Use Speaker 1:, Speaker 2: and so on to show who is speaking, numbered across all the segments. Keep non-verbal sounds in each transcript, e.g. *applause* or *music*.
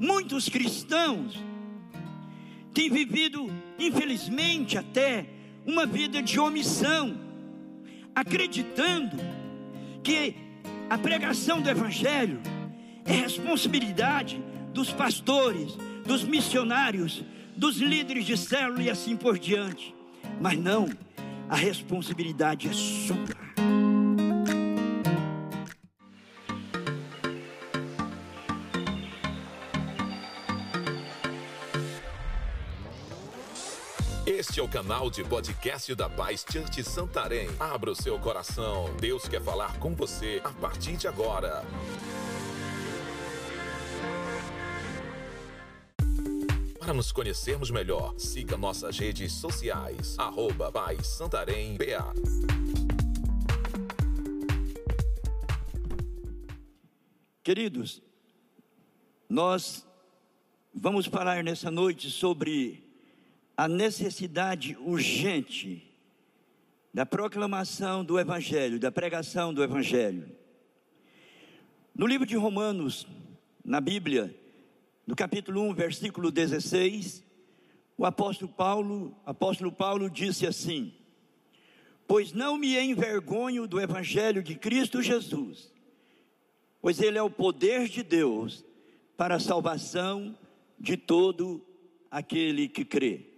Speaker 1: muitos cristãos têm vivido, infelizmente até, uma vida de omissão, acreditando que a pregação do Evangelho é responsabilidade dos pastores, dos missionários, dos líderes de célula e assim por diante. Mas não, a responsabilidade é sua.
Speaker 2: Este é o canal de podcast da Paz Church Santarém. Abra o seu coração. Deus quer falar com você a partir de agora. Para nos conhecermos melhor, siga nossas redes sociais. Arroba Paz Santarém BA.
Speaker 1: Queridos, nós vamos falar nessa noite sobre a necessidade urgente da proclamação do Evangelho, da pregação do Evangelho. No livro de Romanos, na Bíblia, no capítulo 1, versículo 16, o apóstolo Paulo, apóstolo Paulo disse assim: Pois não me envergonho do evangelho de Cristo Jesus, pois ele é o poder de Deus para a salvação de todo aquele que crê.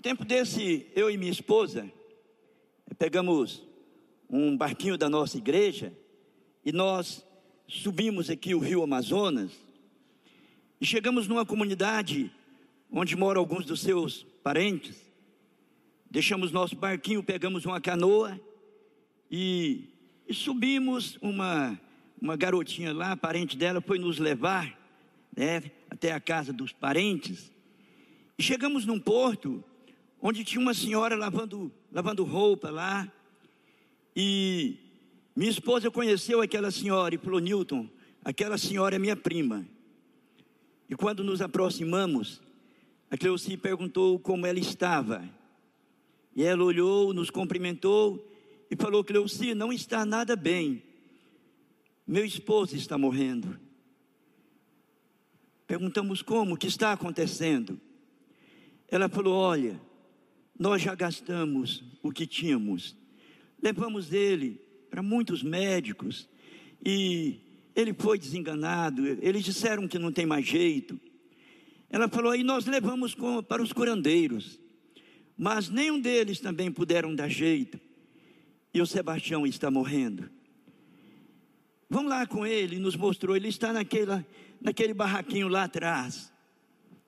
Speaker 1: Um tempo desse, eu e minha esposa pegamos um barquinho da nossa igreja e nós subimos aqui o rio Amazonas e chegamos numa comunidade onde moram alguns dos seus parentes. Deixamos nosso barquinho, pegamos uma canoa e, e subimos. Uma, uma garotinha lá, parente dela, foi nos levar né, até a casa dos parentes. E chegamos num porto onde tinha uma senhora lavando, lavando roupa lá. E minha esposa conheceu aquela senhora e falou: Newton, aquela senhora é minha prima. E quando nos aproximamos, a Cleuci perguntou como ela estava. E ela olhou, nos cumprimentou e falou: Cleuci, não está nada bem. Meu esposo está morrendo. Perguntamos como, o que está acontecendo? Ela falou: Olha, nós já gastamos o que tínhamos. Levamos ele para muitos médicos e ele foi desenganado. Eles disseram que não tem mais jeito. Ela falou: aí nós levamos para os curandeiros, mas nenhum deles também puderam dar jeito. E o Sebastião está morrendo. Vamos lá com ele, nos mostrou. Ele está naquela, naquele barraquinho lá atrás,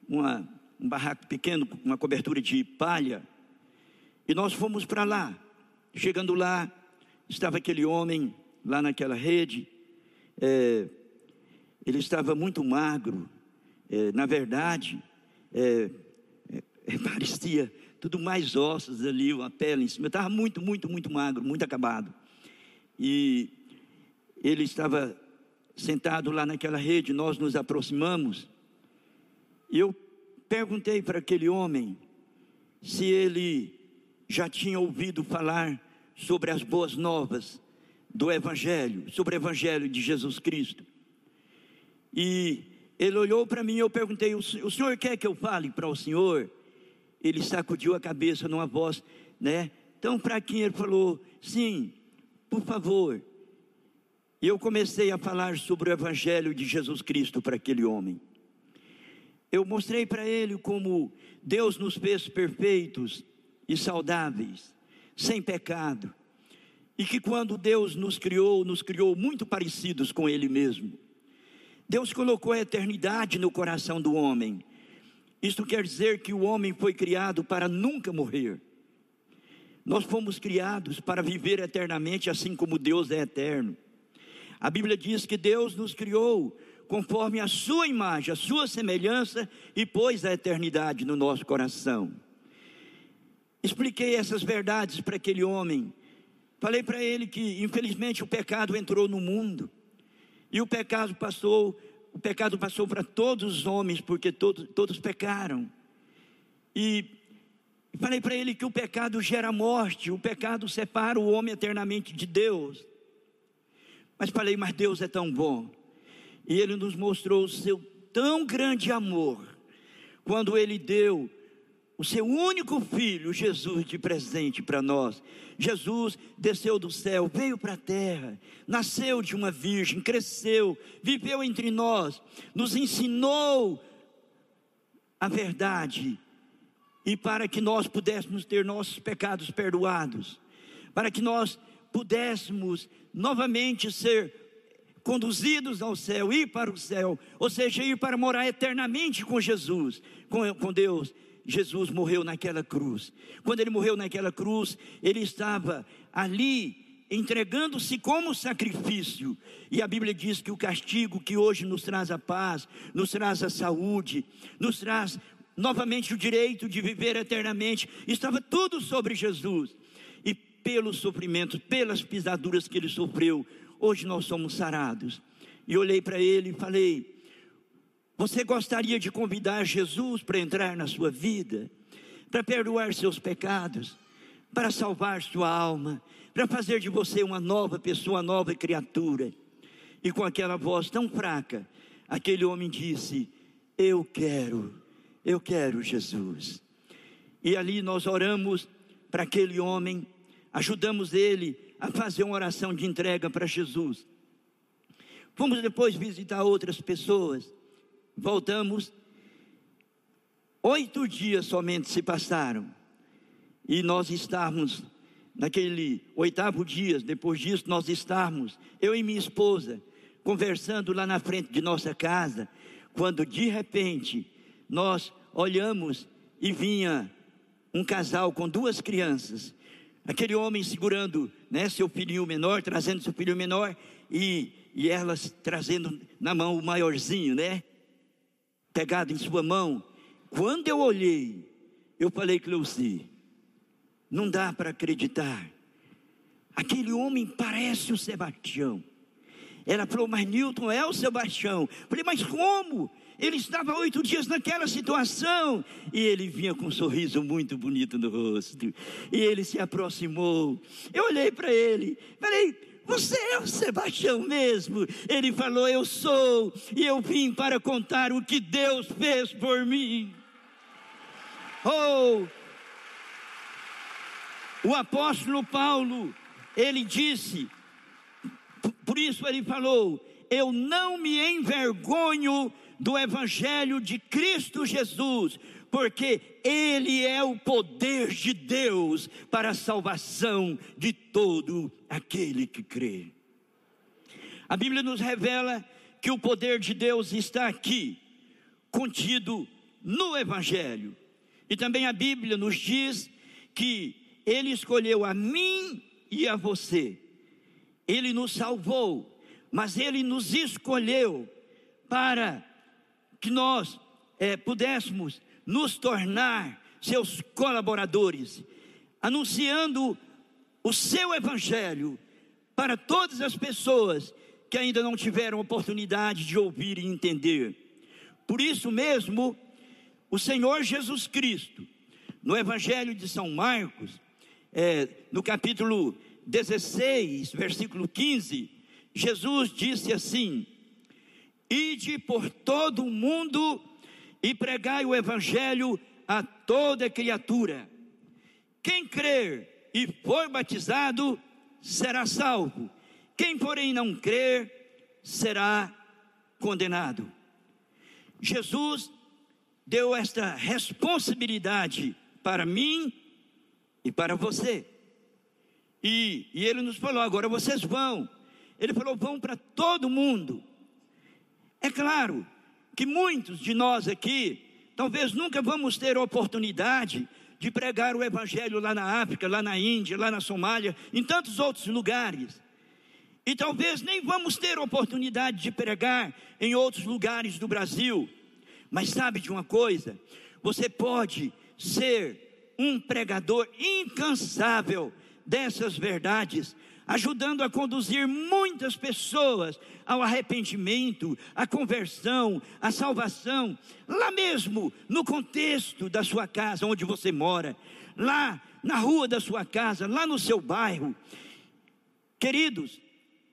Speaker 1: uma, um barraco pequeno, uma cobertura de palha. E nós fomos para lá. Chegando lá, estava aquele homem lá naquela rede. É, ele estava muito magro. É, na verdade, é, é *laughs* parecia tudo mais ossos ali, uma pele em cima. Estava muito, muito, muito magro, muito acabado. E ele estava sentado lá naquela rede, nós nos aproximamos. E eu perguntei para aquele homem se ele já tinha ouvido falar sobre as boas novas do Evangelho, sobre o Evangelho de Jesus Cristo. E ele olhou para mim e eu perguntei: o senhor quer que eu fale para o senhor? Ele sacudiu a cabeça numa voz, né? Para quem ele falou: sim, por favor. E eu comecei a falar sobre o Evangelho de Jesus Cristo para aquele homem. Eu mostrei para ele como Deus nos fez perfeitos e saudáveis, sem pecado, e que quando Deus nos criou, nos criou muito parecidos com Ele mesmo. Deus colocou a eternidade no coração do homem. Isto quer dizer que o homem foi criado para nunca morrer. Nós fomos criados para viver eternamente, assim como Deus é eterno. A Bíblia diz que Deus nos criou conforme a sua imagem, a sua semelhança e pôs a eternidade no nosso coração. Expliquei essas verdades para aquele homem. Falei para ele que, infelizmente, o pecado entrou no mundo. E o pecado passou, o pecado passou para todos os homens, porque todos, todos pecaram. E falei para ele que o pecado gera morte, o pecado separa o homem eternamente de Deus. Mas falei, mas Deus é tão bom. E ele nos mostrou o seu tão grande amor, quando ele deu o seu único filho, Jesus, de presente para nós. Jesus desceu do céu, veio para a terra, nasceu de uma virgem, cresceu, viveu entre nós, nos ensinou a verdade, e para que nós pudéssemos ter nossos pecados perdoados, para que nós pudéssemos novamente ser conduzidos ao céu, ir para o céu, ou seja, ir para morar eternamente com Jesus, com, com Deus. Jesus morreu naquela cruz. Quando ele morreu naquela cruz, ele estava ali entregando-se como sacrifício. E a Bíblia diz que o castigo que hoje nos traz a paz, nos traz a saúde, nos traz novamente o direito de viver eternamente, estava tudo sobre Jesus. E pelos sofrimentos, pelas pisaduras que ele sofreu, hoje nós somos sarados. E olhei para ele e falei: você gostaria de convidar Jesus para entrar na sua vida, para perdoar seus pecados, para salvar sua alma, para fazer de você uma nova pessoa, uma nova criatura? E com aquela voz tão fraca, aquele homem disse: Eu quero, eu quero Jesus. E ali nós oramos para aquele homem, ajudamos ele a fazer uma oração de entrega para Jesus. Fomos depois visitar outras pessoas voltamos. Oito dias somente se passaram. E nós estávamos, naquele oitavo dia, depois disso, nós estávamos, eu e minha esposa, conversando lá na frente de nossa casa, quando de repente nós olhamos e vinha um casal com duas crianças, aquele homem segurando né, seu filhinho menor, trazendo seu filho menor, e, e elas trazendo na mão o maiorzinho, né? Pegado em sua mão. Quando eu olhei, eu falei, Cleuci, não dá para acreditar. Aquele homem parece o Sebastião. Ela falou, mas Newton é o Sebastião. Eu falei, mas como? Ele estava oito dias naquela situação. E ele vinha com um sorriso muito bonito no rosto. E ele se aproximou. Eu olhei para ele, falei, você é o Sebastião mesmo? Ele falou: Eu sou, e eu vim para contar o que Deus fez por mim. Oh, o apóstolo Paulo, ele disse, por isso ele falou: Eu não me envergonho do evangelho de Cristo Jesus, porque Ele é o poder de Deus para a salvação de todo aquele que crê. A Bíblia nos revela que o poder de Deus está aqui, contido no Evangelho. E também a Bíblia nos diz que Ele escolheu a mim e a você. Ele nos salvou, mas Ele nos escolheu para que nós é, pudéssemos nos tornar seus colaboradores, anunciando o seu evangelho para todas as pessoas que ainda não tiveram oportunidade de ouvir e entender. Por isso mesmo, o Senhor Jesus Cristo, no Evangelho de São Marcos, é, no capítulo 16, versículo 15, Jesus disse assim: Ide por todo o mundo e pregai o evangelho a toda criatura. Quem crer e for batizado será salvo. Quem, porém, não crer será condenado. Jesus deu esta responsabilidade para mim e para você. E, e ele nos falou: agora vocês vão. Ele falou: vão para todo mundo. É claro que muitos de nós aqui, talvez nunca vamos ter oportunidade de pregar o Evangelho lá na África, lá na Índia, lá na Somália, em tantos outros lugares. E talvez nem vamos ter oportunidade de pregar em outros lugares do Brasil. Mas sabe de uma coisa? Você pode ser um pregador incansável dessas verdades, ajudando a conduzir muitas pessoas ao arrependimento, à conversão, à salvação, lá mesmo no contexto da sua casa onde você mora, lá na rua da sua casa, lá no seu bairro. Queridos,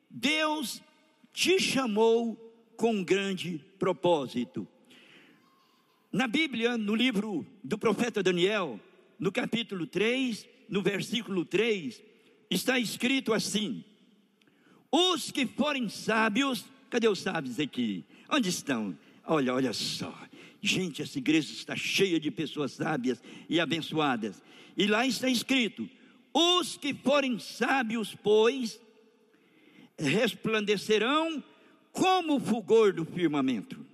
Speaker 1: Deus te chamou com um grande propósito. Na Bíblia, no livro do profeta Daniel, no capítulo 3, no versículo 3, está escrito assim: Os que forem sábios, cadê os sábios aqui? Onde estão? Olha, olha só. Gente, essa igreja está cheia de pessoas sábias e abençoadas. E lá está escrito: Os que forem sábios, pois, resplandecerão como o fulgor do firmamento.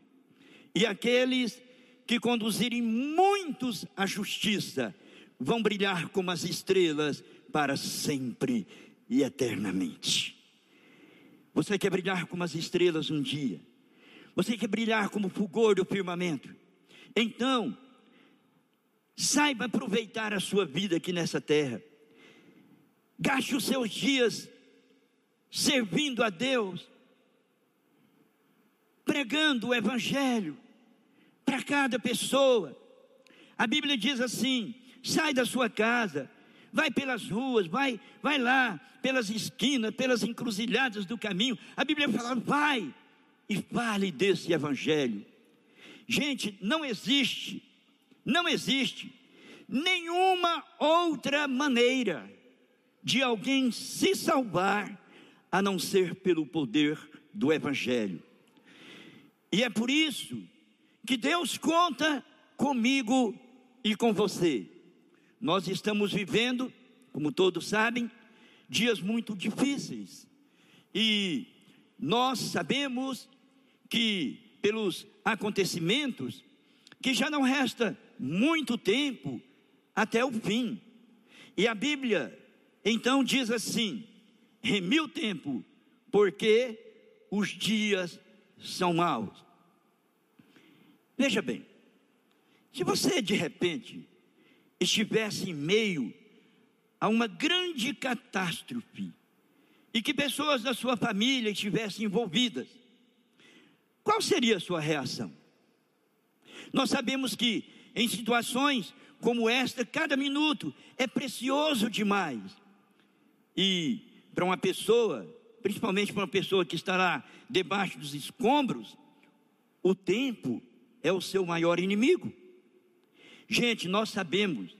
Speaker 1: E aqueles que conduzirem muitos à justiça vão brilhar como as estrelas para sempre e eternamente. Você quer brilhar como as estrelas um dia? Você quer brilhar como o fulgor do firmamento? Então, saiba aproveitar a sua vida aqui nessa terra. Gaste os seus dias servindo a Deus, pregando o Evangelho para cada pessoa. A Bíblia diz assim: sai da sua casa, vai pelas ruas, vai, vai lá, pelas esquinas, pelas encruzilhadas do caminho. A Bíblia fala: vai e fale desse Evangelho. Gente, não existe, não existe nenhuma outra maneira de alguém se salvar a não ser pelo poder do Evangelho. E é por isso que Deus conta comigo e com você. Nós estamos vivendo, como todos sabem, dias muito difíceis. E nós sabemos que, pelos acontecimentos, que já não resta muito tempo até o fim. E a Bíblia então diz assim: remi o tempo, porque os dias são maus. Veja bem, se você de repente estivesse em meio a uma grande catástrofe e que pessoas da sua família estivessem envolvidas, qual seria a sua reação? Nós sabemos que em situações como esta, cada minuto é precioso demais. E para uma pessoa, principalmente para uma pessoa que está lá debaixo dos escombros, o tempo é o seu maior inimigo. Gente, nós sabemos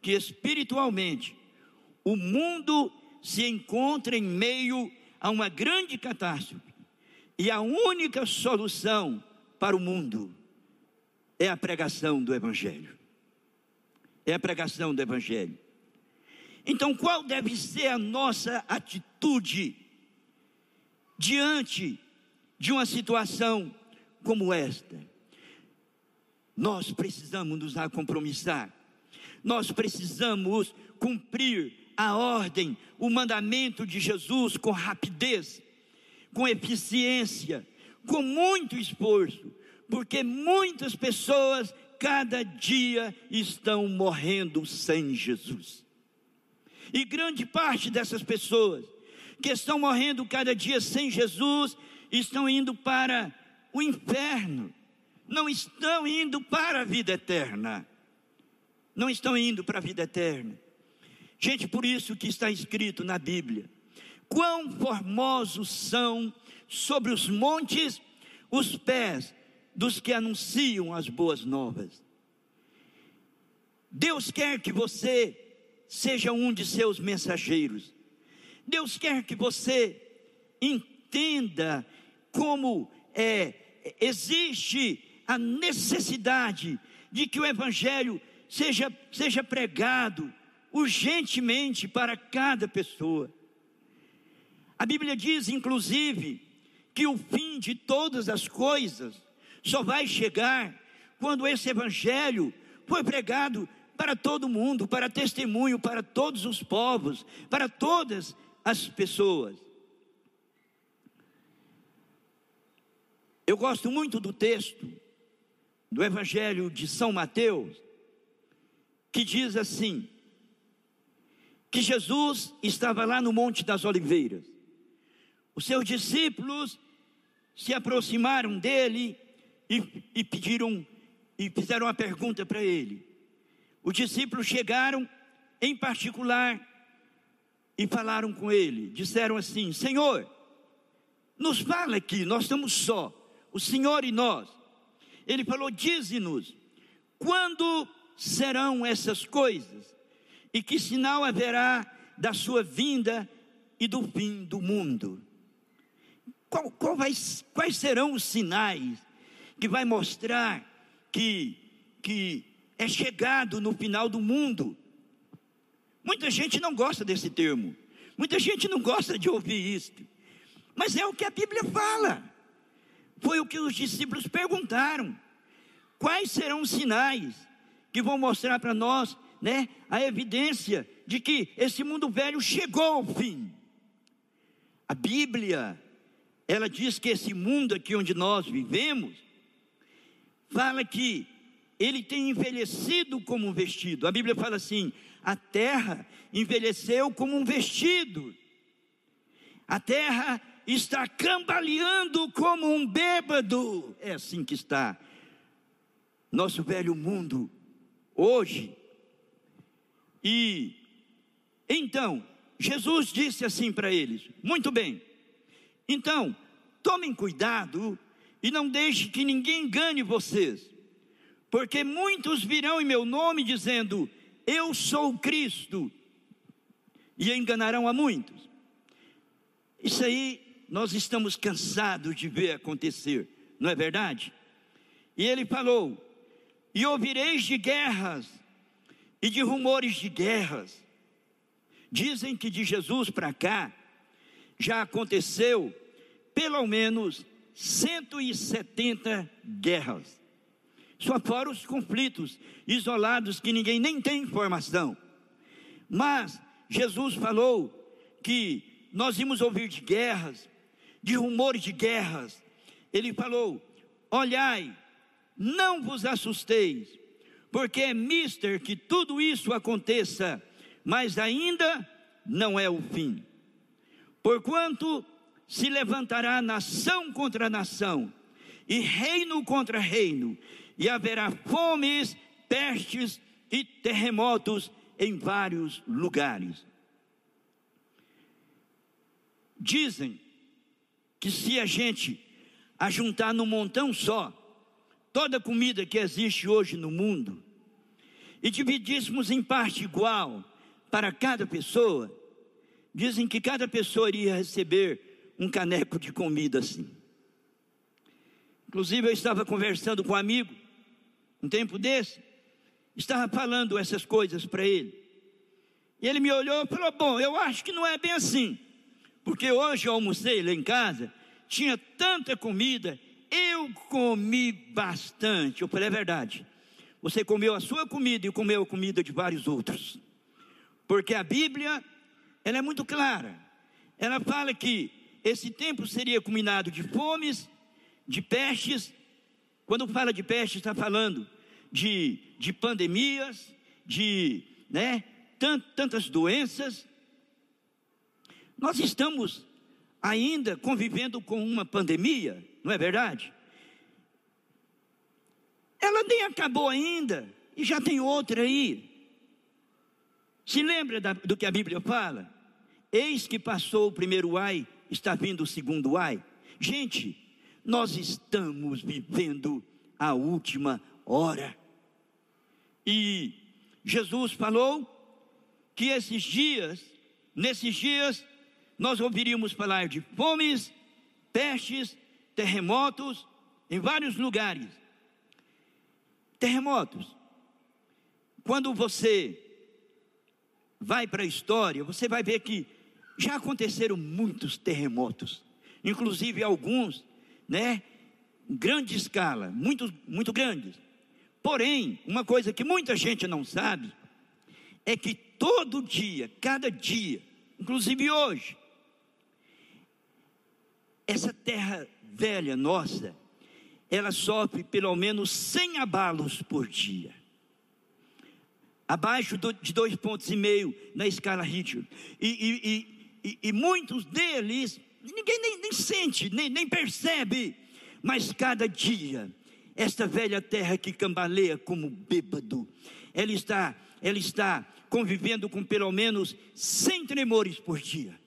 Speaker 1: que espiritualmente o mundo se encontra em meio a uma grande catástrofe. E a única solução para o mundo é a pregação do Evangelho. É a pregação do Evangelho. Então, qual deve ser a nossa atitude diante de uma situação como esta? Nós precisamos nos compromissar, nós precisamos cumprir a ordem, o mandamento de Jesus com rapidez, com eficiência, com muito esforço, porque muitas pessoas cada dia estão morrendo sem Jesus. E grande parte dessas pessoas que estão morrendo cada dia sem Jesus estão indo para o inferno, não estão indo para a vida eterna. Não estão indo para a vida eterna. Gente, por isso que está escrito na Bíblia: quão formosos são sobre os montes os pés dos que anunciam as boas novas. Deus quer que você seja um de seus mensageiros. Deus quer que você entenda como é, existe a necessidade de que o Evangelho seja, seja pregado urgentemente para cada pessoa. A Bíblia diz, inclusive, que o fim de todas as coisas só vai chegar quando esse Evangelho foi pregado para todo mundo, para testemunho para todos os povos, para todas as pessoas. Eu gosto muito do texto do Evangelho de São Mateus, que diz assim: que Jesus estava lá no Monte das Oliveiras, os seus discípulos se aproximaram dele e, e pediram e fizeram uma pergunta para ele: os discípulos chegaram em particular e falaram com ele. Disseram assim: Senhor, nos fala aqui, nós estamos só. o Senhor e nós. Ele falou: Dize-nos, quando serão essas coisas? E que sinal haverá da sua vinda e do fim do mundo? Qual, qual vai, quais serão os sinais que vai mostrar que, que é chegado no final do mundo? Muita gente não gosta desse termo, muita gente não gosta de ouvir isso, mas é o que a Bíblia fala. Foi o que os discípulos perguntaram: quais serão os sinais que vão mostrar para nós, né, a evidência de que esse mundo velho chegou ao fim? A Bíblia, ela diz que esse mundo aqui onde nós vivemos, fala que ele tem envelhecido como um vestido. A Bíblia fala assim: a terra envelheceu como um vestido. A terra está cambaleando como um bêbado. É assim que está nosso velho mundo hoje. E então, Jesus disse assim para eles: Muito bem, então, tomem cuidado e não deixe que ninguém engane vocês, porque muitos virão em meu nome dizendo: Eu sou Cristo, e enganarão a muitos. Isso aí nós estamos cansados de ver acontecer, não é verdade? E ele falou: E ouvireis de guerras e de rumores de guerras. Dizem que de Jesus para cá já aconteceu pelo menos 170 guerras. Só fora os conflitos isolados que ninguém nem tem informação. Mas Jesus falou que nós íamos ouvir de guerras, de rumores de guerras. Ele falou: Olhai, não vos assusteis, porque é mister que tudo isso aconteça, mas ainda não é o fim. Porquanto se levantará nação contra nação, e reino contra reino, e haverá fomes, pestes e terremotos em vários lugares. Dizem que se a gente ajuntar num montão só toda a comida que existe hoje no mundo e dividíssemos em parte igual para cada pessoa, dizem que cada pessoa iria receber um caneco de comida assim. Inclusive eu estava conversando com um amigo um tempo desse, estava falando essas coisas para ele. E ele me olhou e falou: Bom, eu acho que não é bem assim. Porque hoje eu almocei lá em casa, tinha tanta comida, eu comi bastante. Eu falei, é verdade. Você comeu a sua comida e comeu a comida de vários outros. Porque a Bíblia, ela é muito clara. Ela fala que esse tempo seria combinado de fomes, de pestes. Quando fala de peste, está falando de, de pandemias, de né, tant, tantas doenças. Nós estamos ainda convivendo com uma pandemia, não é verdade? Ela nem acabou ainda e já tem outra aí. Se lembra da, do que a Bíblia fala? Eis que passou o primeiro ai, está vindo o segundo ai. Gente, nós estamos vivendo a última hora. E Jesus falou que esses dias, nesses dias, nós ouviríamos falar de fomes, pestes, terremotos em vários lugares. Terremotos. Quando você vai para a história, você vai ver que já aconteceram muitos terremotos, inclusive alguns, né, em grande escala, muito, muito grandes. Porém, uma coisa que muita gente não sabe é que todo dia, cada dia, inclusive hoje, essa terra velha nossa, ela sofre pelo menos 100 abalos por dia. Abaixo de dois pontos e meio na escala Richter. E, e, e, e, muitos deles, ninguém nem, nem sente, nem, nem percebe. Mas cada dia, esta velha terra que cambaleia como bêbado, ela está, ela está convivendo com pelo menos 100 tremores por dia.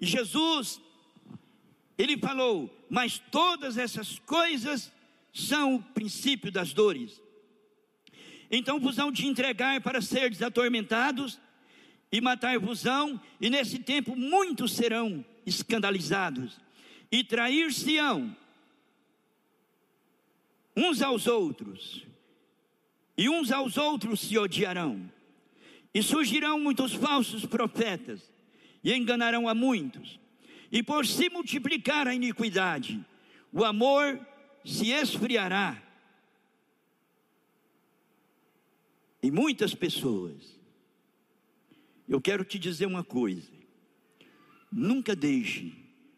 Speaker 1: E Jesus ele falou: mas todas essas coisas são o princípio das dores. Então vos hão de entregar para seres atormentados e matar-vos-ão, e nesse tempo muitos serão escandalizados e trair-se-ão uns aos outros, e uns aos outros se odiarão. E surgirão muitos falsos profetas, e enganarão a muitos. E por se multiplicar a iniquidade, o amor se esfriará. E muitas pessoas, eu quero te dizer uma coisa: nunca deixe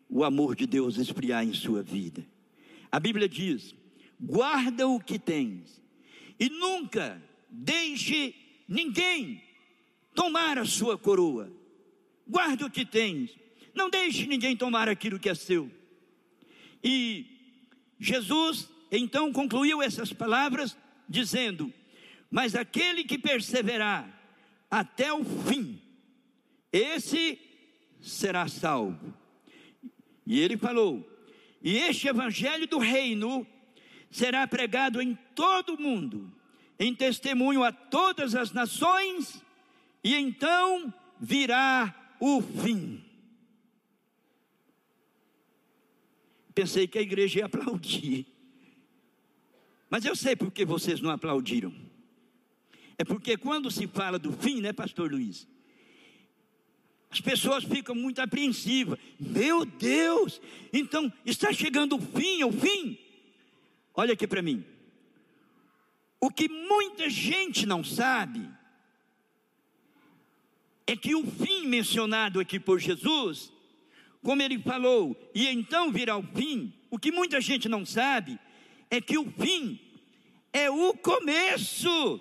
Speaker 1: o amor de Deus esfriar em sua vida. A Bíblia diz: guarda o que tens, e nunca deixe ninguém tomar a sua coroa. Guarda o que tens, não deixe ninguém tomar aquilo que é seu. E Jesus então concluiu essas palavras dizendo: Mas aquele que perseverar até o fim, esse será salvo. E ele falou: E este evangelho do reino será pregado em todo o mundo, em testemunho a todas as nações, e então virá o fim. Pensei que a igreja ia aplaudir. Mas eu sei por que vocês não aplaudiram. É porque quando se fala do fim, né, pastor Luiz? As pessoas ficam muito apreensivas. Meu Deus, então está chegando o fim, o fim. Olha aqui para mim. O que muita gente não sabe é que o fim mencionado aqui por Jesus, como ele falou, e então virá o fim, o que muita gente não sabe é que o fim é o começo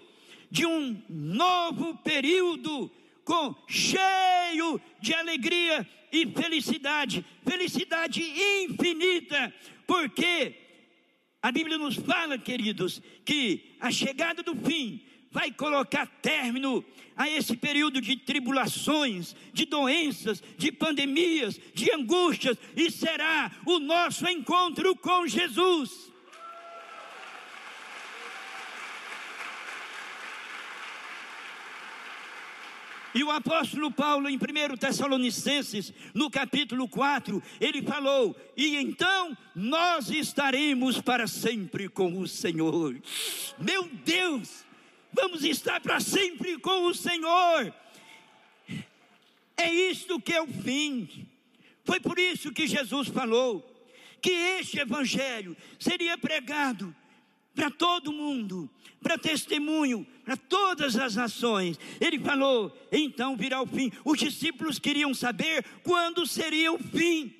Speaker 1: de um novo período com cheio de alegria e felicidade, felicidade infinita, porque a Bíblia nos fala, queridos, que a chegada do fim vai colocar término a esse período de tribulações, de doenças, de pandemias, de angústias, e será o nosso encontro com Jesus. E o apóstolo Paulo, em 1 Tessalonicenses, no capítulo 4, ele falou: E então nós estaremos para sempre com o Senhor. Meu Deus, vamos estar para sempre com o Senhor. É isto que é o fim. Foi por isso que Jesus falou que este evangelho seria pregado para todo mundo, para testemunho, para todas as nações. Ele falou: então virá o fim. Os discípulos queriam saber quando seria o fim.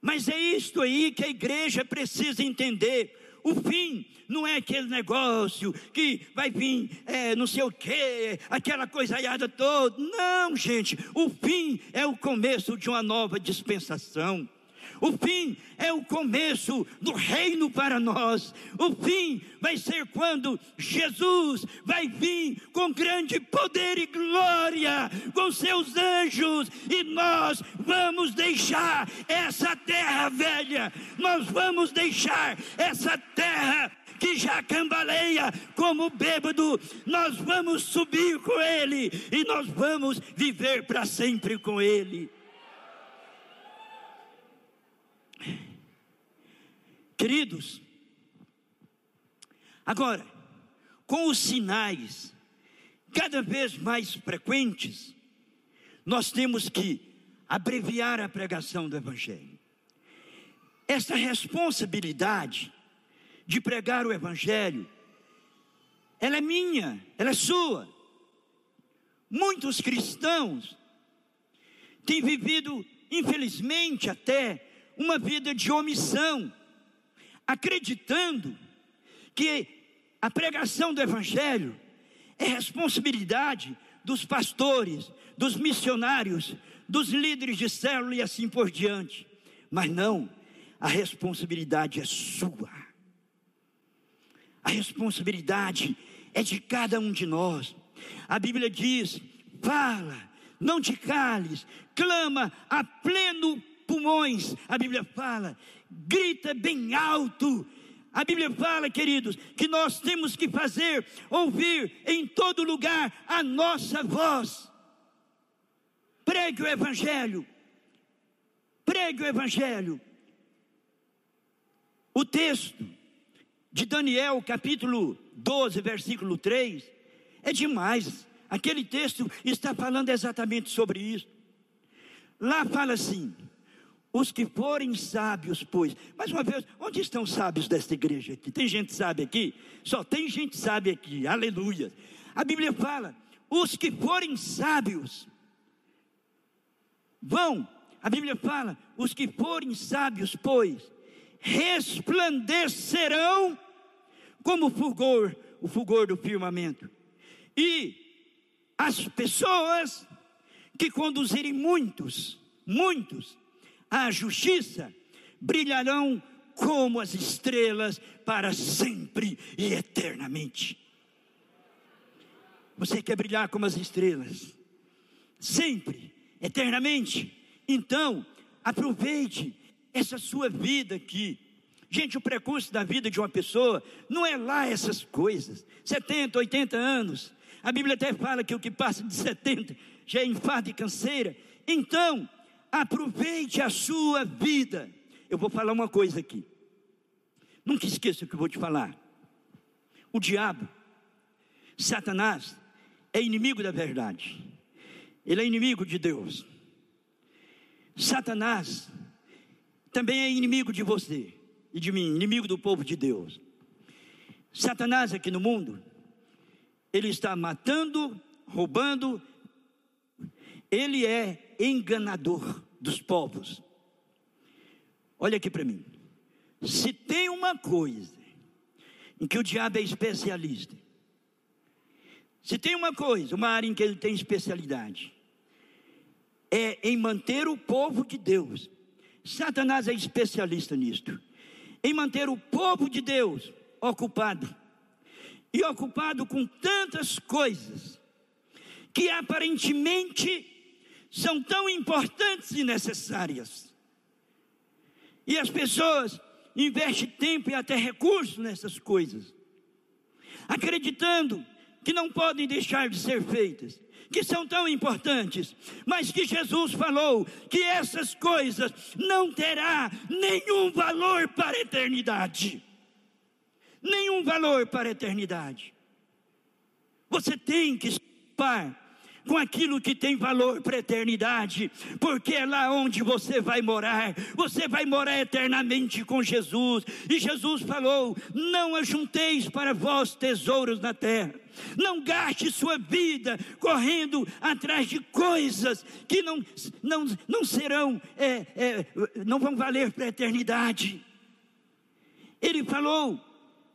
Speaker 1: Mas é isto aí que a igreja precisa entender. O fim não é aquele negócio que vai vir é, não sei o que, aquela coisaiada toda. Não, gente. O fim é o começo de uma nova dispensação. O fim é o começo do reino para nós. O fim vai ser quando Jesus vai vir com grande poder e glória, com seus anjos, e nós vamos deixar essa terra velha, nós vamos deixar essa terra que já cambaleia como bêbado, nós vamos subir com Ele e nós vamos viver para sempre com Ele. Queridos, agora, com os sinais cada vez mais frequentes, nós temos que abreviar a pregação do Evangelho. Essa responsabilidade de pregar o Evangelho, ela é minha, ela é sua. Muitos cristãos têm vivido, infelizmente até, uma vida de omissão acreditando que a pregação do Evangelho é responsabilidade dos pastores, dos missionários, dos líderes de célula e assim por diante. Mas não, a responsabilidade é sua. A responsabilidade é de cada um de nós. A Bíblia diz: fala, não te cales, clama a pleno pulmões. A Bíblia fala: grita bem alto. A Bíblia fala, queridos, que nós temos que fazer ouvir em todo lugar a nossa voz. Pregue o Evangelho. Pregue o Evangelho. O texto de Daniel, capítulo 12, versículo 3, é demais. Aquele texto está falando exatamente sobre isso. Lá fala assim: os que forem sábios, pois. Mais uma vez, onde estão os sábios desta igreja aqui? Tem gente sábia aqui? Só tem gente sábia aqui, aleluia. A Bíblia fala: os que forem sábios, vão. A Bíblia fala: os que forem sábios, pois, resplandecerão como fulgor, o fulgor do firmamento. E as pessoas que conduzirem muitos, muitos à justiça, brilharão como as estrelas para sempre e eternamente. Você quer brilhar como as estrelas? Sempre, eternamente. Então, aproveite essa sua vida aqui. Gente, o precurso da vida de uma pessoa não é lá essas coisas. 70, 80 anos. A Bíblia até fala que o que passa de 70 já é enfado e canseira. Então, aproveite a sua vida. Eu vou falar uma coisa aqui. Nunca esqueça o que eu vou te falar. O diabo, Satanás, é inimigo da verdade. Ele é inimigo de Deus. Satanás também é inimigo de você e de mim, inimigo do povo de Deus. Satanás aqui no mundo, ele está matando, roubando, ele é enganador dos povos. Olha aqui para mim. Se tem uma coisa em que o diabo é especialista, se tem uma coisa, uma área em que ele tem especialidade, é em manter o povo de Deus. Satanás é especialista nisto, em manter o povo de Deus ocupado e ocupado com tantas coisas que aparentemente são tão importantes e necessárias. E as pessoas investem tempo e até recursos nessas coisas, acreditando que não podem deixar de ser feitas, que são tão importantes, mas que Jesus falou que essas coisas não terá nenhum valor para a eternidade. Nenhum valor para a eternidade. Você tem que se com aquilo que tem valor para a eternidade, porque é lá onde você vai morar, você vai morar eternamente com Jesus. E Jesus falou: Não ajunteis para vós tesouros na terra. Não gaste sua vida correndo atrás de coisas que não, não, não serão, é, é, não vão valer para a eternidade. Ele falou,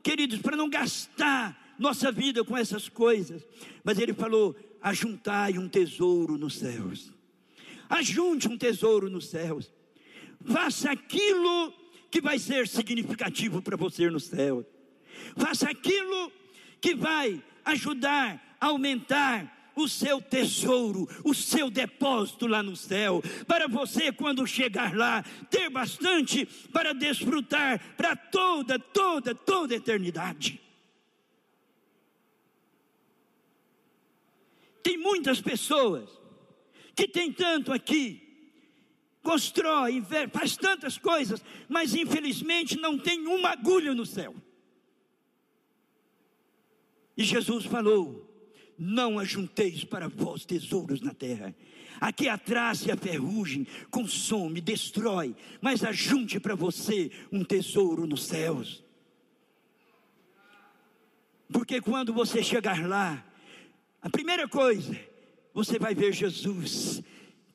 Speaker 1: queridos, para não gastar nossa vida com essas coisas, mas ele falou: ajuntai um tesouro nos céus. Ajunte um tesouro nos céus. Faça aquilo que vai ser significativo para você no céu. Faça aquilo que vai ajudar a aumentar o seu tesouro, o seu depósito lá no céu, para você, quando chegar lá, ter bastante para desfrutar para toda, toda, toda a eternidade. Tem muitas pessoas que tem tanto aqui, constrói, faz tantas coisas, mas infelizmente não tem uma agulha no céu. E Jesus falou: Não ajunteis para vós tesouros na terra. Aqui a traça e a ferrugem consome, destrói, mas ajunte para você um tesouro nos céus. Porque quando você chegar lá, a primeira coisa, você vai ver Jesus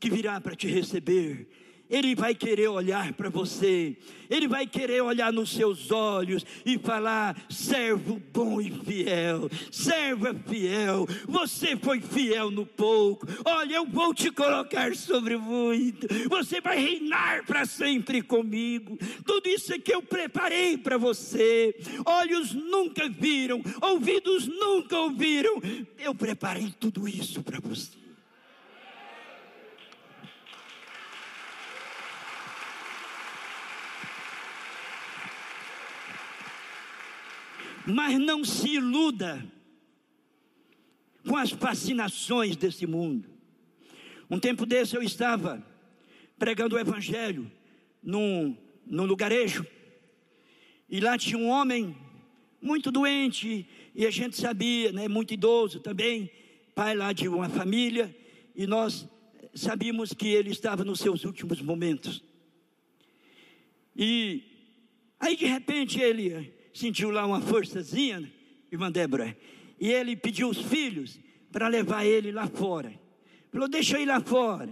Speaker 1: que virá para te receber. Ele vai querer olhar para você, ele vai querer olhar nos seus olhos e falar: servo bom e fiel, serva fiel, você foi fiel no pouco, olha, eu vou te colocar sobre muito, você vai reinar para sempre comigo. Tudo isso é que eu preparei para você, olhos nunca viram, ouvidos nunca ouviram, eu preparei tudo isso para você. Mas não se iluda com as fascinações desse mundo. Um tempo desse eu estava pregando o Evangelho num, num lugarejo, e lá tinha um homem muito doente, e a gente sabia, né, muito idoso também, pai lá de uma família, e nós sabíamos que ele estava nos seus últimos momentos. E aí de repente ele sentiu lá uma forçazinha, irmã Débora, e ele pediu os filhos para levar ele lá fora. Falou: Deixa eu ir lá fora.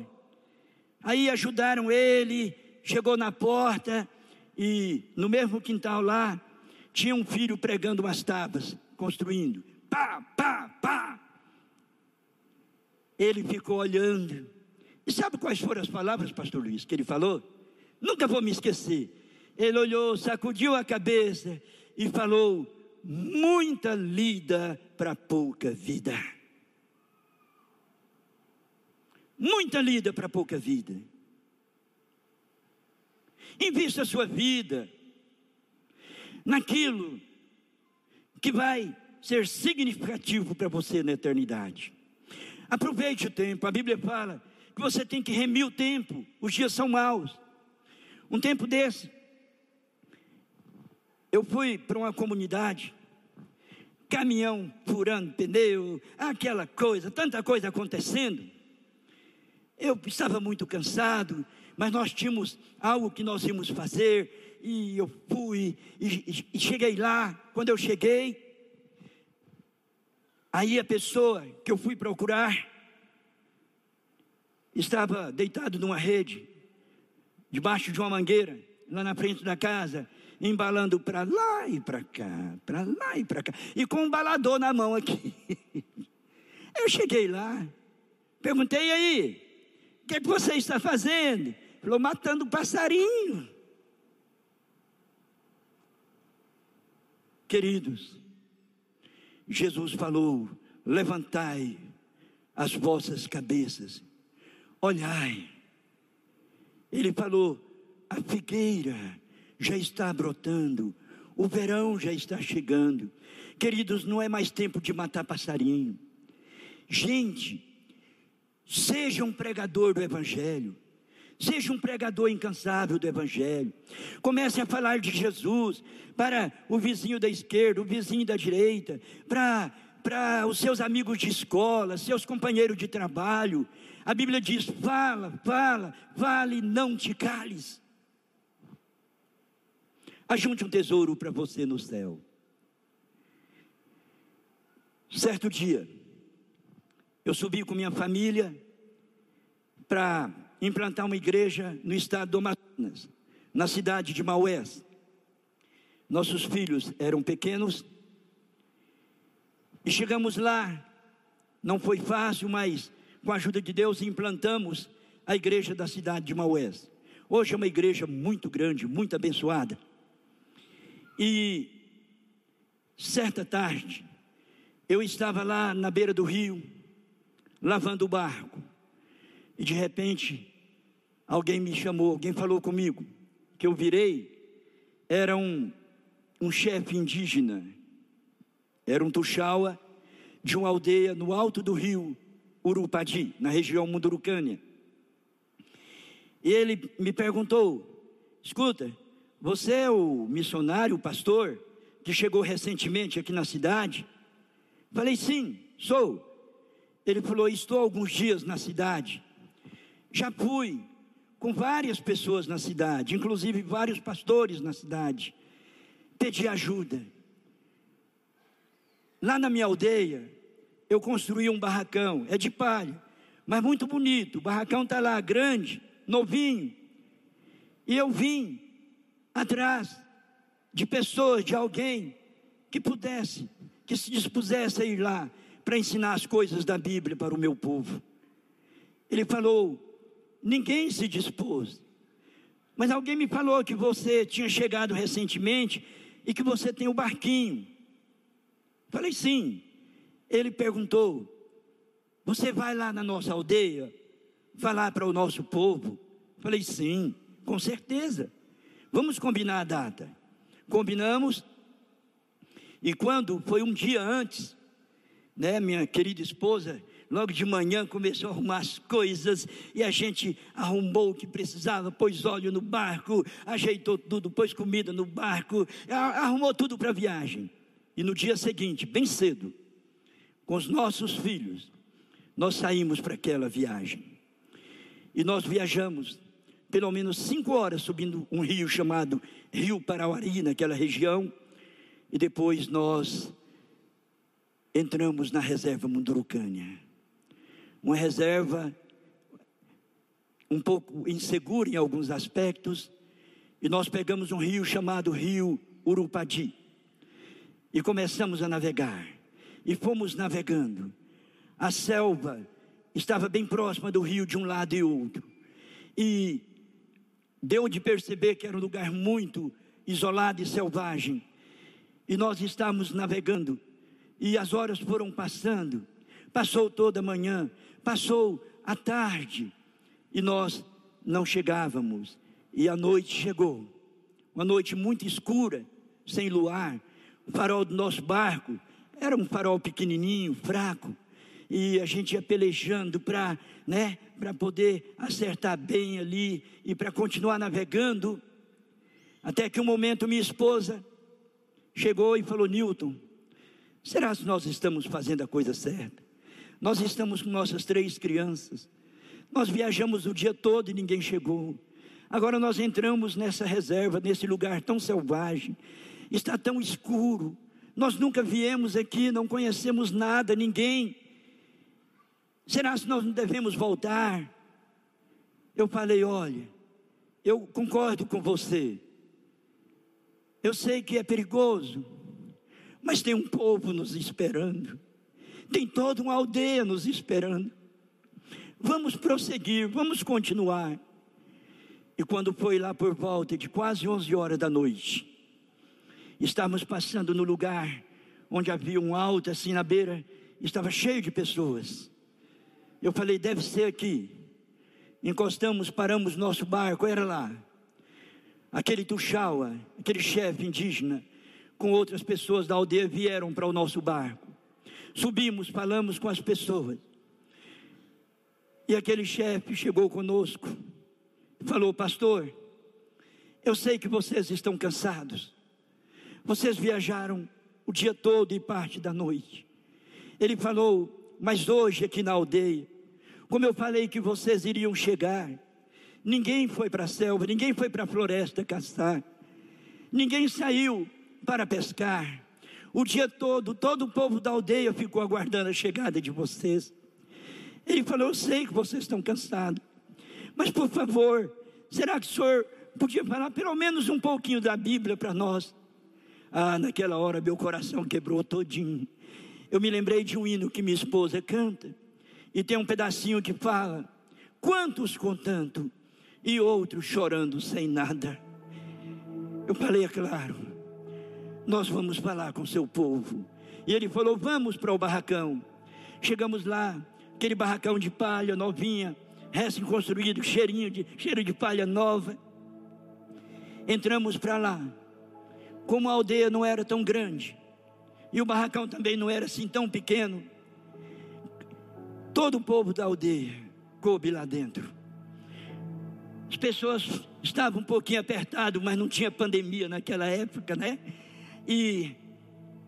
Speaker 1: Aí ajudaram ele, chegou na porta e no mesmo quintal lá tinha um filho pregando umas tábuas, construindo. Pá, pá, pá. Ele ficou olhando. E sabe quais foram as palavras, pastor Luiz, que ele falou? Nunca vou me esquecer. Ele olhou, sacudiu a cabeça e falou: muita lida para pouca vida. Muita lida para pouca vida. Invista a sua vida naquilo que vai ser significativo para você na eternidade. Aproveite o tempo. A Bíblia fala que você tem que remir o tempo. Os dias são maus. Um tempo desse, eu fui para uma comunidade, caminhão furando pneu, aquela coisa, tanta coisa acontecendo. Eu estava muito cansado, mas nós tínhamos algo que nós íamos fazer, e eu fui, e, e cheguei lá. Quando eu cheguei, aí a pessoa que eu fui procurar estava deitado numa rede, debaixo de uma mangueira, lá na frente da casa, embalando para lá e para cá, para lá e para cá, e com um balador na mão aqui. *laughs* Eu cheguei lá, perguntei aí, o que, é que você está fazendo? Falou, matando passarinho. Queridos, Jesus falou: levantai as vossas cabeças, olhai. Ele falou: a figueira já está brotando, o verão já está chegando. Queridos, não é mais tempo de matar passarinho. Gente, seja um pregador do Evangelho. Seja um pregador incansável do Evangelho. Comece a falar de Jesus para o vizinho da esquerda, o vizinho da direita, para, para os seus amigos de escola, seus companheiros de trabalho. A Bíblia diz: fala, fala, fale, não te cales. Ajunte um tesouro para você no céu. Certo dia, eu subi com minha família para implantar uma igreja no estado do Amazonas, na cidade de Maués. Nossos filhos eram pequenos e chegamos lá. Não foi fácil, mas com a ajuda de Deus implantamos a igreja da cidade de Maués. Hoje é uma igreja muito grande, muito abençoada. E certa tarde, eu estava lá na beira do rio, lavando o barco, e de repente, alguém me chamou, alguém falou comigo, que eu virei, era um, um chefe indígena, era um tuxaua de uma aldeia no alto do rio Urupadi, na região Mundurucânia. E ele me perguntou: escuta, você é o missionário, o pastor, que chegou recentemente aqui na cidade? Falei, sim, sou. Ele falou, estou alguns dias na cidade. Já fui com várias pessoas na cidade, inclusive vários pastores na cidade. Pedi ajuda. Lá na minha aldeia, eu construí um barracão, é de palha, mas muito bonito. O barracão está lá, grande, novinho. E eu vim atrás de pessoas, de alguém que pudesse, que se dispusesse a ir lá para ensinar as coisas da Bíblia para o meu povo. Ele falou: ninguém se dispôs. Mas alguém me falou que você tinha chegado recentemente e que você tem o um barquinho. Falei sim. Ele perguntou: Você vai lá na nossa aldeia falar para o nosso povo? Falei sim, com certeza. Vamos combinar a data. Combinamos. E quando foi um dia antes, né, minha querida esposa, logo de manhã começou a arrumar as coisas e a gente arrumou o que precisava, pôs óleo no barco, ajeitou tudo, pôs comida no barco, arrumou tudo para a viagem. E no dia seguinte, bem cedo, com os nossos filhos, nós saímos para aquela viagem. E nós viajamos pelo menos cinco horas subindo um rio chamado Rio Parauari, naquela região, e depois nós entramos na reserva Mundurucânia. Uma reserva um pouco insegura em alguns aspectos, e nós pegamos um rio chamado Rio Urupadi e começamos a navegar. E fomos navegando. A selva estava bem próxima do rio de um lado e outro. E deu de perceber que era um lugar muito isolado e selvagem. E nós estávamos navegando, e as horas foram passando. Passou toda a manhã, passou a tarde, e nós não chegávamos. E a noite chegou, uma noite muito escura, sem luar. O farol do nosso barco era um farol pequenininho, fraco e a gente ia pelejando para, né, para poder acertar bem ali e para continuar navegando. Até que um momento minha esposa chegou e falou: Newton, será que nós estamos fazendo a coisa certa? Nós estamos com nossas três crianças. Nós viajamos o dia todo e ninguém chegou. Agora nós entramos nessa reserva, nesse lugar tão selvagem. Está tão escuro. Nós nunca viemos aqui, não conhecemos nada, ninguém. Será que nós não devemos voltar? Eu falei: olha, eu concordo com você. Eu sei que é perigoso, mas tem um povo nos esperando, tem toda uma aldeia nos esperando. Vamos prosseguir, vamos continuar. E quando foi lá por volta de quase 11 horas da noite, estávamos passando no lugar onde havia um alto assim na beira, estava cheio de pessoas. Eu falei, deve ser aqui. Encostamos, paramos nosso barco, era lá. Aquele Tuxaua, aquele chefe indígena, com outras pessoas da aldeia vieram para o nosso barco. Subimos, falamos com as pessoas. E aquele chefe chegou conosco falou: Pastor, eu sei que vocês estão cansados. Vocês viajaram o dia todo e parte da noite. Ele falou: mas hoje aqui na aldeia, como eu falei que vocês iriam chegar, ninguém foi para a selva, ninguém foi para a floresta caçar, ninguém saiu para pescar. O dia todo, todo o povo da aldeia ficou aguardando a chegada de vocês. Ele falou: Eu sei que vocês estão cansados, mas por favor, será que o senhor podia falar pelo menos um pouquinho da Bíblia para nós? Ah, naquela hora meu coração quebrou todinho eu me lembrei de um hino que minha esposa canta, e tem um pedacinho que fala: Quantos com tanto, e outros chorando sem nada. Eu falei, é claro, nós vamos falar com seu povo. E ele falou: Vamos para o barracão. Chegamos lá, aquele barracão de palha novinha, recém-construído, cheirinho de, cheiro de palha nova. Entramos para lá. Como a aldeia não era tão grande, e o barracão também não era assim tão pequeno. Todo o povo da aldeia coube lá dentro. As pessoas estavam um pouquinho apertadas, mas não tinha pandemia naquela época, né? E,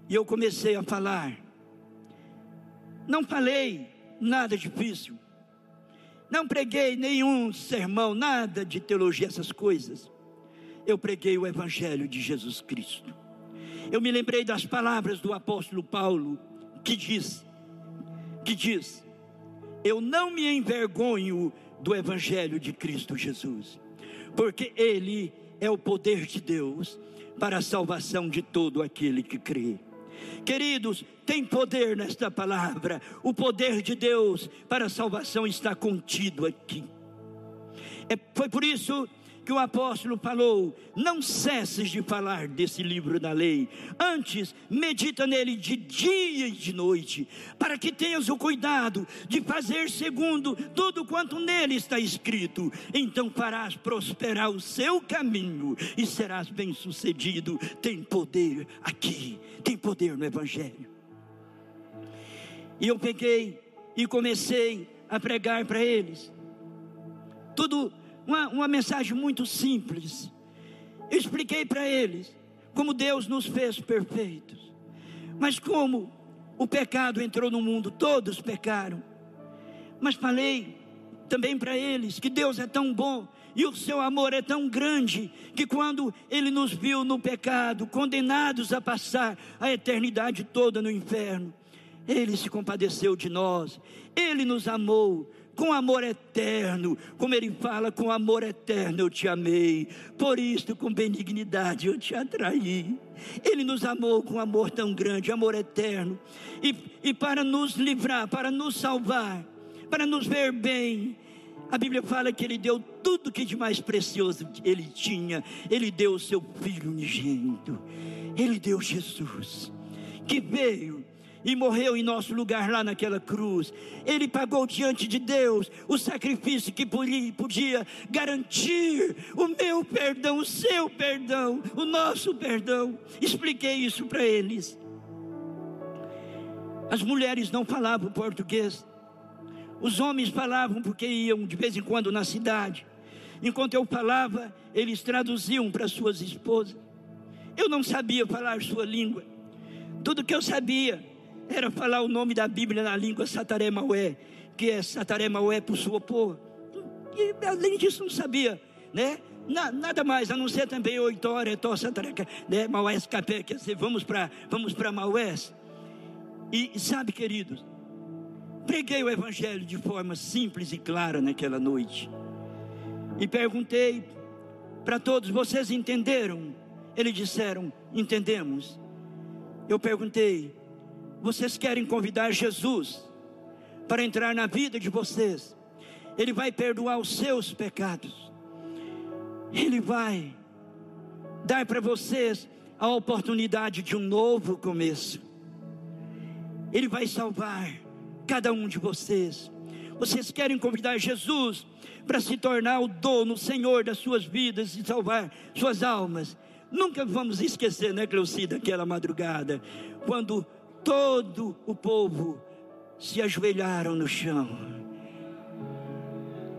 Speaker 1: e eu comecei a falar. Não falei nada difícil. Não preguei nenhum sermão, nada de teologia, essas coisas. Eu preguei o Evangelho de Jesus Cristo eu me lembrei das palavras do apóstolo Paulo, que diz: que diz, eu não me envergonho do evangelho de Cristo Jesus, porque ele é o poder de Deus para a salvação de todo aquele que crê. Queridos, tem poder nesta palavra, o poder de Deus para a salvação está contido aqui. É, foi por isso que o apóstolo falou: não cesses de falar desse livro da lei, antes medita nele de dia e de noite, para que tenhas o cuidado de fazer segundo tudo quanto nele está escrito. Então farás prosperar o seu caminho e serás bem-sucedido. Tem poder aqui, tem poder no Evangelho. E eu peguei e comecei a pregar para eles. Tudo uma, uma mensagem muito simples. Eu expliquei para eles como Deus nos fez perfeitos, mas como o pecado entrou no mundo, todos pecaram. Mas falei também para eles que Deus é tão bom e o seu amor é tão grande que quando ele nos viu no pecado, condenados a passar a eternidade toda no inferno, ele se compadeceu de nós, ele nos amou, com amor eterno, como ele fala, com amor eterno eu te amei, por isto com benignidade eu te atraí. Ele nos amou com amor tão grande, amor eterno, e, e para nos livrar, para nos salvar, para nos ver bem, a Bíblia fala que ele deu tudo que de mais precioso ele tinha. Ele deu o seu filho unigênito. Ele deu Jesus, que veio e morreu em nosso lugar lá naquela cruz. Ele pagou diante de Deus o sacrifício que podia garantir o meu perdão, o seu perdão, o nosso perdão. Expliquei isso para eles. As mulheres não falavam português. Os homens falavam porque iam de vez em quando na cidade. Enquanto eu falava, eles traduziam para suas esposas. Eu não sabia falar sua língua. Tudo que eu sabia era falar o nome da Bíblia na língua Sataremaué, que é Sataremaué por sua povo. E além disso não sabia, né? nada mais, a não ser também to Satareca, né? Maués Capé, quer dizer, vamos para vamos Maués. E sabe, queridos, preguei o evangelho de forma simples e clara naquela noite. E perguntei para todos, vocês entenderam? Eles disseram, entendemos. Eu perguntei, vocês querem convidar Jesus para entrar na vida de vocês, Ele vai perdoar os seus pecados, Ele vai dar para vocês a oportunidade de um novo começo, Ele vai salvar cada um de vocês. Vocês querem convidar Jesus para se tornar o dono, o Senhor das suas vidas e salvar suas almas. Nunca vamos esquecer, né, Cleucida, aquela madrugada, quando todo o povo se ajoelharam no chão,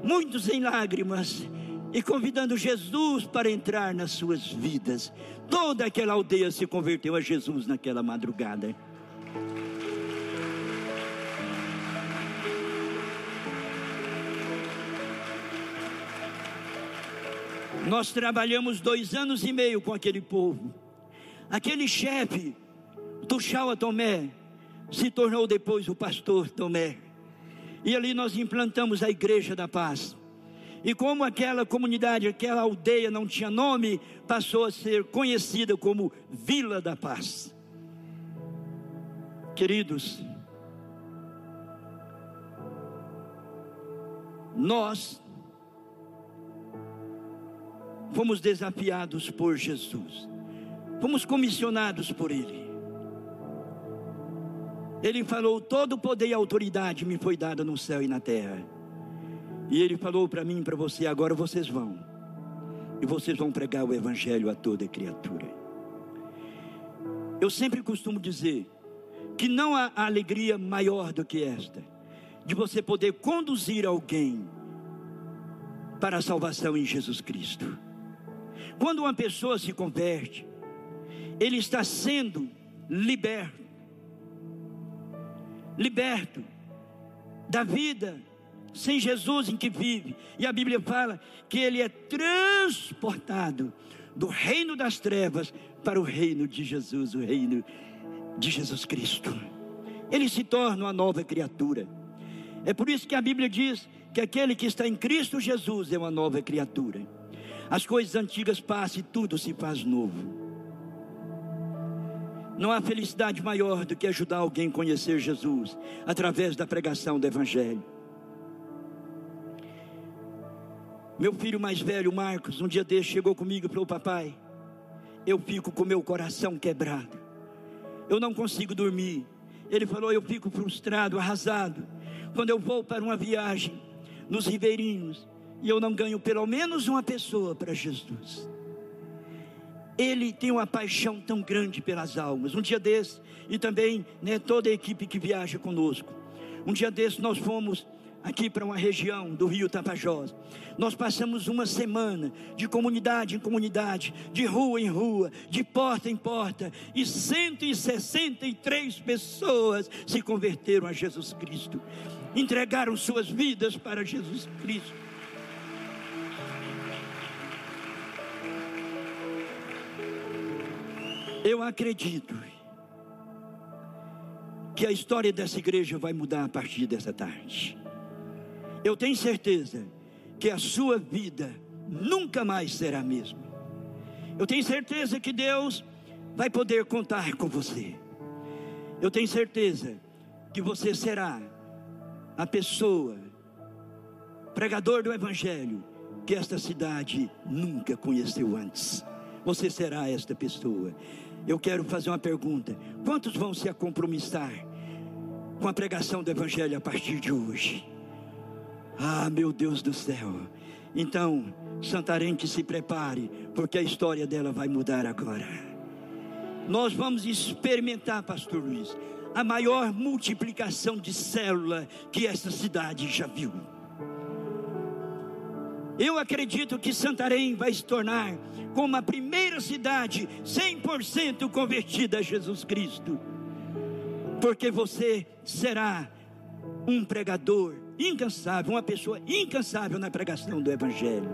Speaker 1: muitos em lágrimas, e convidando Jesus para entrar nas suas vidas. Toda aquela aldeia se converteu a Jesus naquela madrugada. Nós trabalhamos dois anos e meio com aquele povo. Aquele chefe Tuxaua Tomé se tornou depois o pastor Tomé. E ali nós implantamos a Igreja da Paz. E como aquela comunidade, aquela aldeia não tinha nome, passou a ser conhecida como Vila da Paz. Queridos, nós fomos desafiados por Jesus, fomos comissionados por Ele. Ele falou: Todo poder e autoridade me foi dada no céu e na terra. E ele falou para mim e para você: Agora vocês vão. E vocês vão pregar o Evangelho a toda criatura. Eu sempre costumo dizer que não há alegria maior do que esta, de você poder conduzir alguém para a salvação em Jesus Cristo. Quando uma pessoa se converte, ele está sendo liberto liberto da vida sem Jesus em que vive. E a Bíblia fala que ele é transportado do reino das trevas para o reino de Jesus, o reino de Jesus Cristo. Ele se torna uma nova criatura. É por isso que a Bíblia diz que aquele que está em Cristo Jesus é uma nova criatura. As coisas antigas passam e tudo se faz novo. Não há felicidade maior do que ajudar alguém a conhecer Jesus através da pregação do Evangelho. Meu filho mais velho, Marcos, um dia desse chegou comigo e falou: Papai, eu fico com meu coração quebrado, eu não consigo dormir. Ele falou: Eu fico frustrado, arrasado, quando eu vou para uma viagem nos ribeirinhos e eu não ganho pelo menos uma pessoa para Jesus. Ele tem uma paixão tão grande pelas almas. Um dia desse, e também né, toda a equipe que viaja conosco. Um dia desse nós fomos aqui para uma região do Rio Tapajós. Nós passamos uma semana de comunidade em comunidade, de rua em rua, de porta em porta, e 163 pessoas se converteram a Jesus Cristo, entregaram suas vidas para Jesus Cristo. Eu acredito que a história dessa igreja vai mudar a partir dessa tarde. Eu tenho certeza que a sua vida nunca mais será a mesma. Eu tenho certeza que Deus vai poder contar com você. Eu tenho certeza que você será a pessoa, pregador do Evangelho, que esta cidade nunca conheceu antes. Você será esta pessoa eu quero fazer uma pergunta: quantos vão se compromissar com a pregação do Evangelho a partir de hoje? Ah, meu Deus do céu! Então, Santarém que se prepare, porque a história dela vai mudar agora. Nós vamos experimentar, Pastor Luiz, a maior multiplicação de célula que essa cidade já viu. Eu acredito que Santarém vai se tornar como a primeira cidade 100% convertida a Jesus Cristo. Porque você será um pregador incansável, uma pessoa incansável na pregação do Evangelho.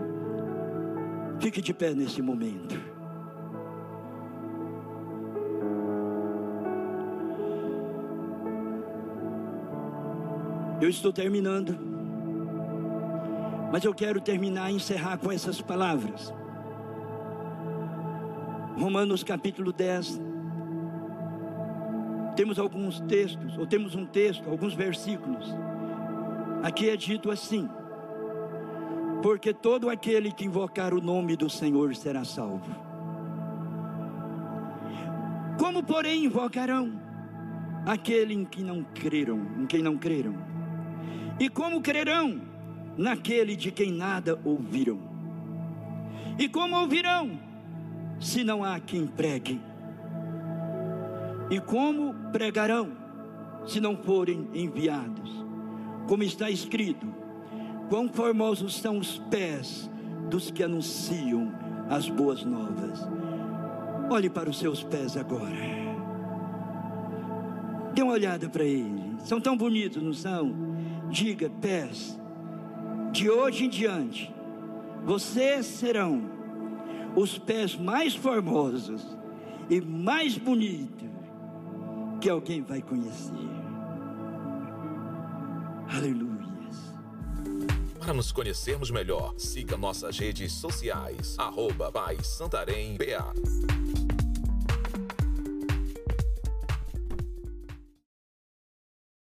Speaker 1: Fique de pé nesse momento. Eu estou terminando. Mas eu quero terminar e encerrar com essas palavras. Romanos capítulo 10. Temos alguns textos, ou temos um texto, alguns versículos. Aqui é dito assim: Porque todo aquele que invocar o nome do Senhor será salvo. Como, porém, invocarão aquele em que não creram, em quem não creram? E como crerão naquele de quem nada ouviram. E como ouvirão, se não há quem pregue? E como pregarão, se não forem enviados? Como está escrito: quão formosos são os pés dos que anunciam as boas novas. Olhe para os seus pés agora. Dê uma olhada para eles. São tão bonitos, não são? Diga, pés de hoje em diante, vocês serão os pés mais formosos e mais bonitos que alguém vai conhecer. Aleluia.
Speaker 2: Para nos conhecermos melhor, siga nossas redes sociais, arroba Pai Santarém BA.